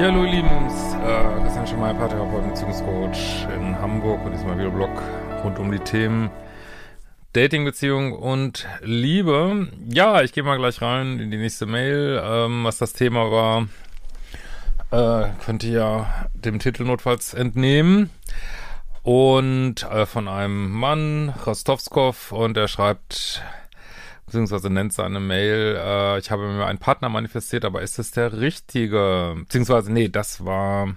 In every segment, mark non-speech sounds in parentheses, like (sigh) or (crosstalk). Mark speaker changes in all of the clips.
Speaker 1: Ja, hallo ihr Lieben, äh, Christian Schemeier, Paartherapeut Beziehungscoach in Hamburg und diesmal wieder Blog rund um die Themen Dating, Beziehung und Liebe. Ja, ich gehe mal gleich rein in die nächste Mail, ähm, was das Thema war. Äh, könnt ihr ja dem Titel notfalls entnehmen. Und äh, von einem Mann, Rostovskov, und er schreibt, beziehungsweise nennt seine Mail, äh, ich habe mir einen Partner manifestiert, aber ist es der richtige? Beziehungsweise, nee, das war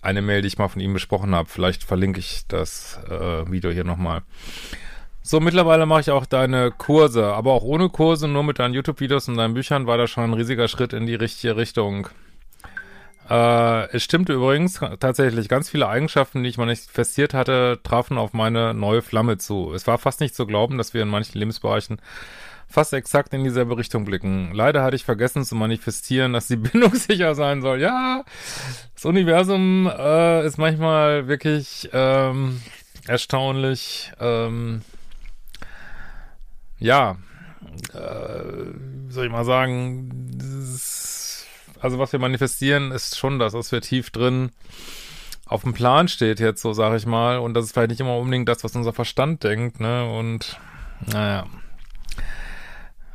Speaker 1: eine Mail, die ich mal von ihm besprochen habe. Vielleicht verlinke ich das äh, Video hier nochmal. So, mittlerweile mache ich auch deine Kurse, aber auch ohne Kurse, nur mit deinen YouTube-Videos und deinen Büchern war das schon ein riesiger Schritt in die richtige Richtung. Äh, es stimmte übrigens tatsächlich, ganz viele Eigenschaften, die ich manifestiert hatte, trafen auf meine neue Flamme zu. Es war fast nicht zu glauben, dass wir in manchen Lebensbereichen fast exakt in dieselbe Richtung blicken. Leider hatte ich vergessen zu manifestieren, dass die (laughs) Bindung sicher sein soll. Ja, das Universum äh, ist manchmal wirklich ähm, erstaunlich. Ähm, ja, äh, wie soll ich mal sagen, dieses, also was wir manifestieren, ist schon das, was wir tief drin auf dem Plan steht jetzt, so sage ich mal. Und das ist vielleicht nicht immer unbedingt das, was unser Verstand denkt, ne? Und naja.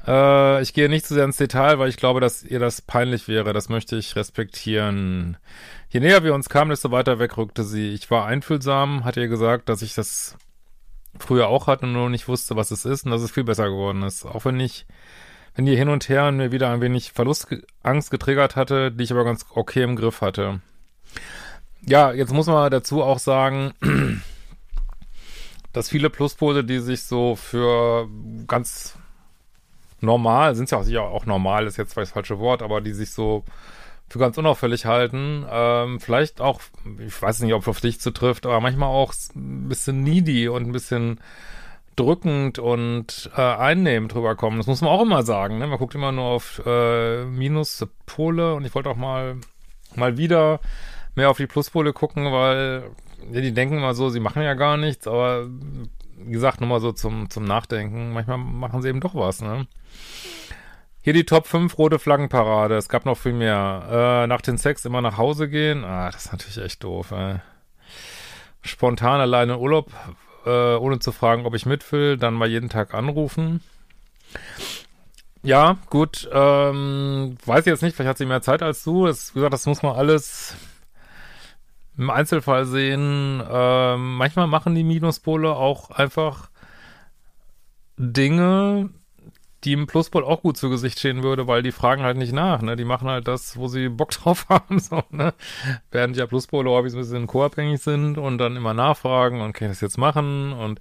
Speaker 1: Äh, ich gehe nicht zu sehr ins Detail, weil ich glaube, dass ihr das peinlich wäre. Das möchte ich respektieren. Je näher wir uns kamen, desto weiter weg rückte sie. Ich war einfühlsam, hat ihr gesagt, dass ich das früher auch hatte und nur nicht wusste, was es ist und dass es viel besser geworden ist. Auch wenn ich, wenn ihr hin und her mir wieder ein wenig Verlustangst getriggert hatte, die ich aber ganz okay im Griff hatte. Ja, jetzt muss man dazu auch sagen, (clears throat) dass viele Pluspole, die sich so für ganz normal, sind ja auch sicher auch normal, ist jetzt vielleicht das falsche Wort, aber die sich so für ganz unauffällig halten, ähm, vielleicht auch, ich weiß nicht, ob es auf dich zutrifft, aber manchmal auch ein bisschen needy und ein bisschen drückend und äh, einnehmend rüberkommen. Das muss man auch immer sagen. Ne? Man guckt immer nur auf äh, Minuspole und ich wollte auch mal mal wieder mehr auf die Pluspole gucken, weil ja, die denken immer so, sie machen ja gar nichts, aber wie gesagt, nur mal so zum, zum Nachdenken. Manchmal machen sie eben doch was, ne? Hier die Top 5 rote Flaggenparade. Es gab noch viel mehr. Äh, nach dem Sex immer nach Hause gehen. Ah, das ist natürlich echt doof, ey. Spontan alleine Urlaub, äh, ohne zu fragen, ob ich mit will. Dann mal jeden Tag anrufen. Ja, gut. Ähm, weiß ich jetzt nicht, vielleicht hat sie mehr Zeit als du. Das, wie gesagt, das muss man alles im Einzelfall sehen. Ähm, manchmal machen die Minuspole auch einfach Dinge, die im Pluspol auch gut zu Gesicht stehen würde, weil die fragen halt nicht nach, ne? Die machen halt das, wo sie Bock (laughs) drauf haben, so, ne? Während ja Pluspole häufig ein bisschen co-abhängig sind und dann immer nachfragen und kann ich das jetzt machen und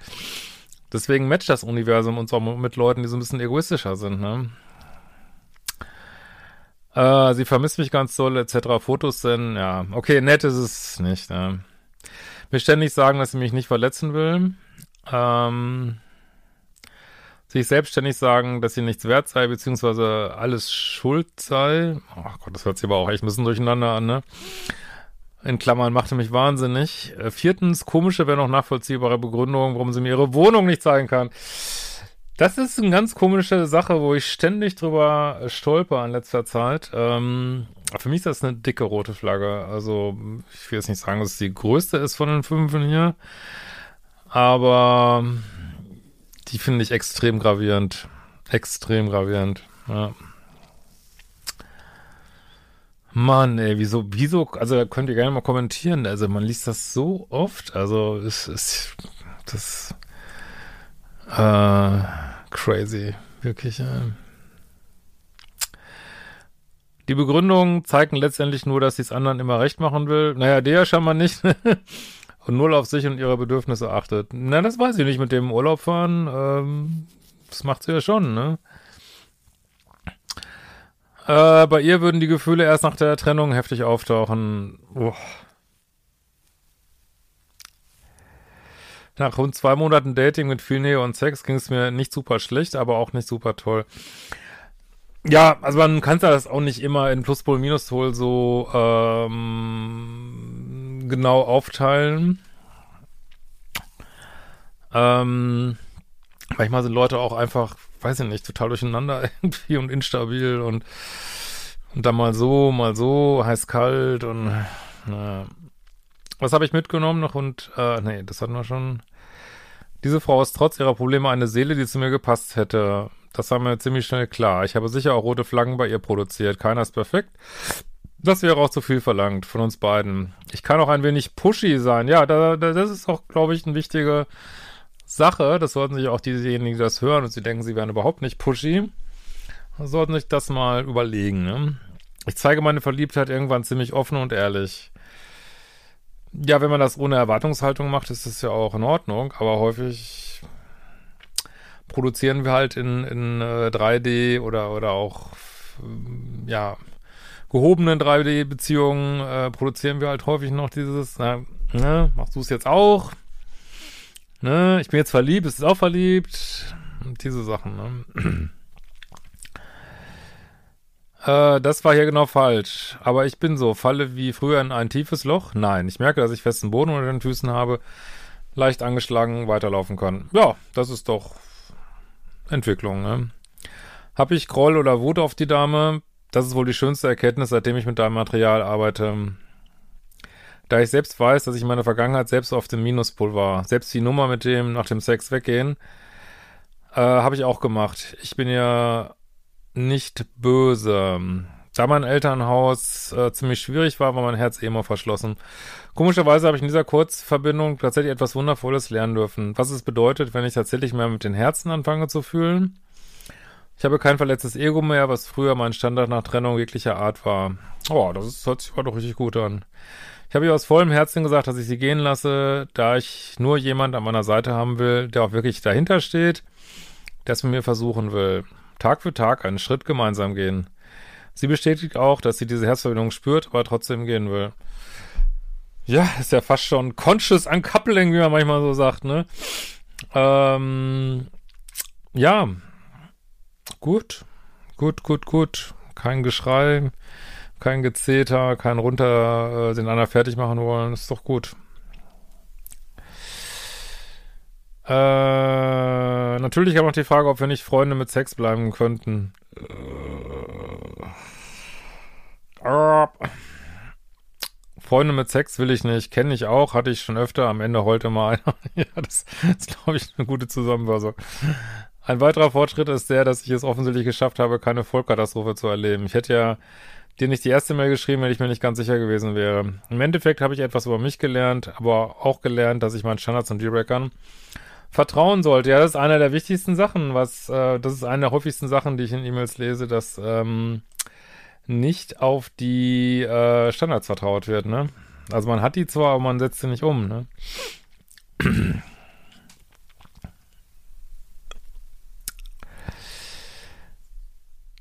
Speaker 1: deswegen matcht das Universum uns auch mit Leuten, die so ein bisschen egoistischer sind, ne? Äh, sie vermisst mich ganz doll, etc. Fotos denn, ja. Okay, nett ist es nicht, ne? Mir ständig sagen, dass sie mich nicht verletzen will. Ähm, sich selbstständig sagen, dass sie nichts wert sei, beziehungsweise alles schuld sei. Ach Gott, das hört sich aber auch echt ein bisschen durcheinander an, ne? In Klammern machte mich wahnsinnig. Äh, viertens, komische, wenn auch nachvollziehbare Begründung, warum sie mir ihre Wohnung nicht zeigen kann. Das ist eine ganz komische Sache, wo ich ständig drüber stolper in letzter Zeit. Ähm, für mich ist das eine dicke rote Flagge. Also, ich will jetzt nicht sagen, dass es die größte ist von den fünf hier. Aber die finde ich extrem gravierend. Extrem gravierend. Ja. Mann, ey, wieso, wieso, also könnt ihr gerne mal kommentieren. Also man liest das so oft. Also es ist das äh, crazy, wirklich. Äh. Die Begründungen zeigen letztendlich nur, dass sie es anderen immer recht machen will. Naja, der scheinbar nicht. (laughs) und null auf sich und ihre Bedürfnisse achtet. Na, das weiß ich nicht mit dem Urlaub fahren. Ähm, das macht sie ja schon, ne? Äh, bei ihr würden die Gefühle erst nach der Trennung heftig auftauchen. Uah. Nach rund zwei Monaten Dating mit viel Nähe und Sex ging es mir nicht super schlecht, aber auch nicht super toll. Ja, also man kann das auch nicht immer in Pluspol, Minuspol so ähm, genau aufteilen. Ähm, manchmal sind Leute auch einfach, weiß ich nicht, total durcheinander (laughs) irgendwie und instabil und, und dann mal so, mal so, heiß kalt und naja. Was habe ich mitgenommen noch? Und, äh, nee, das hatten wir schon. Diese Frau ist trotz ihrer Probleme eine Seele, die zu mir gepasst hätte. Das war mir ziemlich schnell klar. Ich habe sicher auch rote Flaggen bei ihr produziert. Keiner ist perfekt. Das wäre auch zu viel verlangt von uns beiden. Ich kann auch ein wenig pushy sein. Ja, da, da, das ist auch, glaube ich, eine wichtige Sache. Das sollten sich auch diejenigen, die das hören und sie denken, sie wären überhaupt nicht pushy, sollten sich das mal überlegen. Ne? Ich zeige meine Verliebtheit irgendwann ziemlich offen und ehrlich. Ja, wenn man das ohne Erwartungshaltung macht, ist das ja auch in Ordnung, aber häufig produzieren wir halt in, in äh, 3D oder, oder auch, äh, ja, gehobenen 3D-Beziehungen äh, produzieren wir halt häufig noch dieses, na, ne, machst du es jetzt auch? Ne, ich bin jetzt verliebt, ist auch verliebt? Und diese Sachen, ne? (clears throat) Äh, das war hier genau falsch. Aber ich bin so, falle wie früher in ein tiefes Loch? Nein, ich merke, dass ich festen Boden unter den Füßen habe, leicht angeschlagen weiterlaufen kann. Ja, das ist doch Entwicklung, ne? Hab ich Groll oder Wut auf die Dame? Das ist wohl die schönste Erkenntnis, seitdem ich mit deinem Material arbeite. Da ich selbst weiß, dass ich in meiner Vergangenheit selbst auf dem Minuspol war. Selbst die Nummer mit dem nach dem Sex weggehen, äh, habe ich auch gemacht. Ich bin ja nicht böse. Da mein Elternhaus äh, ziemlich schwierig war, war mein Herz eh immer verschlossen. Komischerweise habe ich in dieser Kurzverbindung tatsächlich etwas Wundervolles lernen dürfen. Was es bedeutet, wenn ich tatsächlich mehr mit den Herzen anfange zu fühlen. Ich habe kein verletztes Ego mehr, was früher mein Standard nach Trennung jeglicher Art war. Oh, das ist, hört sich aber doch richtig gut an. Ich habe ihr aus vollem Herzen gesagt, dass ich sie gehen lasse, da ich nur jemand an meiner Seite haben will, der auch wirklich dahinter steht, es mit mir versuchen will. Tag für Tag einen Schritt gemeinsam gehen. Sie bestätigt auch, dass sie diese Herzverbindung spürt, aber trotzdem gehen will. Ja, ist ja fast schon conscious uncoupling, wie man manchmal so sagt, ne? Ähm, ja, gut, gut, gut, gut. Kein Geschrei, kein Gezeter, kein runter äh, den einer fertig machen wollen, ist doch gut. Äh, natürlich habe noch die Frage, ob wir nicht Freunde mit Sex bleiben könnten. Äh, Freunde mit Sex will ich nicht, kenne ich auch, hatte ich schon öfter, am Ende heute mal einer. (laughs) ja, das ist, glaube ich, eine gute Zusammenfassung. Ein weiterer Fortschritt ist der, dass ich es offensichtlich geschafft habe, keine Vollkatastrophe zu erleben. Ich hätte ja dir nicht die erste Mail geschrieben, wenn ich mir nicht ganz sicher gewesen wäre. Im Endeffekt habe ich etwas über mich gelernt, aber auch gelernt, dass ich meinen Standards und Dealbreakern vertrauen sollte. Ja, das ist einer der wichtigsten Sachen, was, äh, das ist eine der häufigsten Sachen, die ich in E-Mails lese, dass ähm, nicht auf die äh, Standards vertraut wird, ne? Also man hat die zwar, aber man setzt sie nicht um, ne?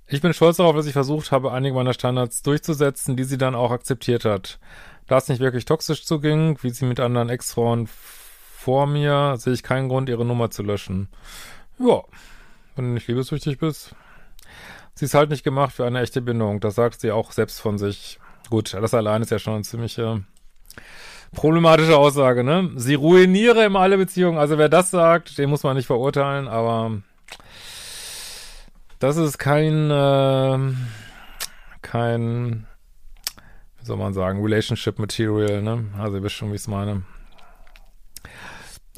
Speaker 1: Ich bin stolz darauf, dass ich versucht habe, einige meiner Standards durchzusetzen, die sie dann auch akzeptiert hat. Da es nicht wirklich toxisch zuging, wie sie mit anderen Ex-Frauen vor mir, sehe ich keinen Grund, ihre Nummer zu löschen. Ja, wenn du nicht liebessüchtig bist. Sie ist halt nicht gemacht für eine echte Bindung. Das sagt sie auch selbst von sich. Gut, das allein ist ja schon eine ziemliche problematische Aussage, ne? Sie ruiniere immer alle Beziehungen. Also wer das sagt, den muss man nicht verurteilen, aber das ist kein, äh, kein, wie soll man sagen, Relationship Material, ne? Also ihr wisst schon, wie ich es meine.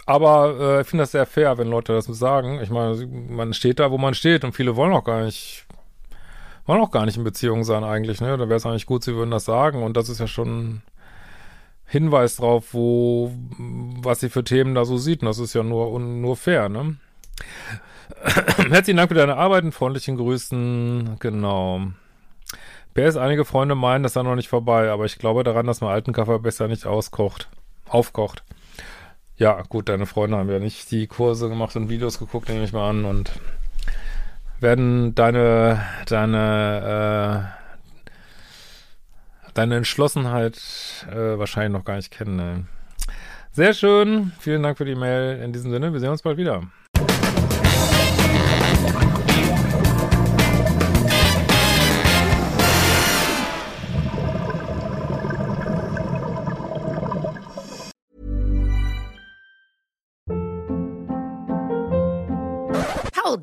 Speaker 1: Aber äh, ich finde das sehr fair, wenn Leute das sagen. Ich meine, man steht da, wo man steht und viele wollen auch gar nicht, wollen auch gar nicht in Beziehung sein eigentlich, ne? Da wäre es eigentlich gut, sie würden das sagen und das ist ja schon Hinweis drauf, wo, was sie für Themen da so sieht und das ist ja nur, nur fair, ne? (coughs) Herzlichen Dank für deine Arbeit und freundlichen Grüßen, genau. PS, einige Freunde meinen, das sei noch nicht vorbei, aber ich glaube daran, dass man alten Kaffee besser nicht auskocht, aufkocht. Ja, gut, deine Freunde haben ja nicht die Kurse gemacht und Videos geguckt, nehme ich mal an, und werden deine, deine, äh, deine Entschlossenheit äh, wahrscheinlich noch gar nicht kennen. Ne? Sehr schön. Vielen Dank für die Mail. In diesem Sinne, wir sehen uns bald wieder.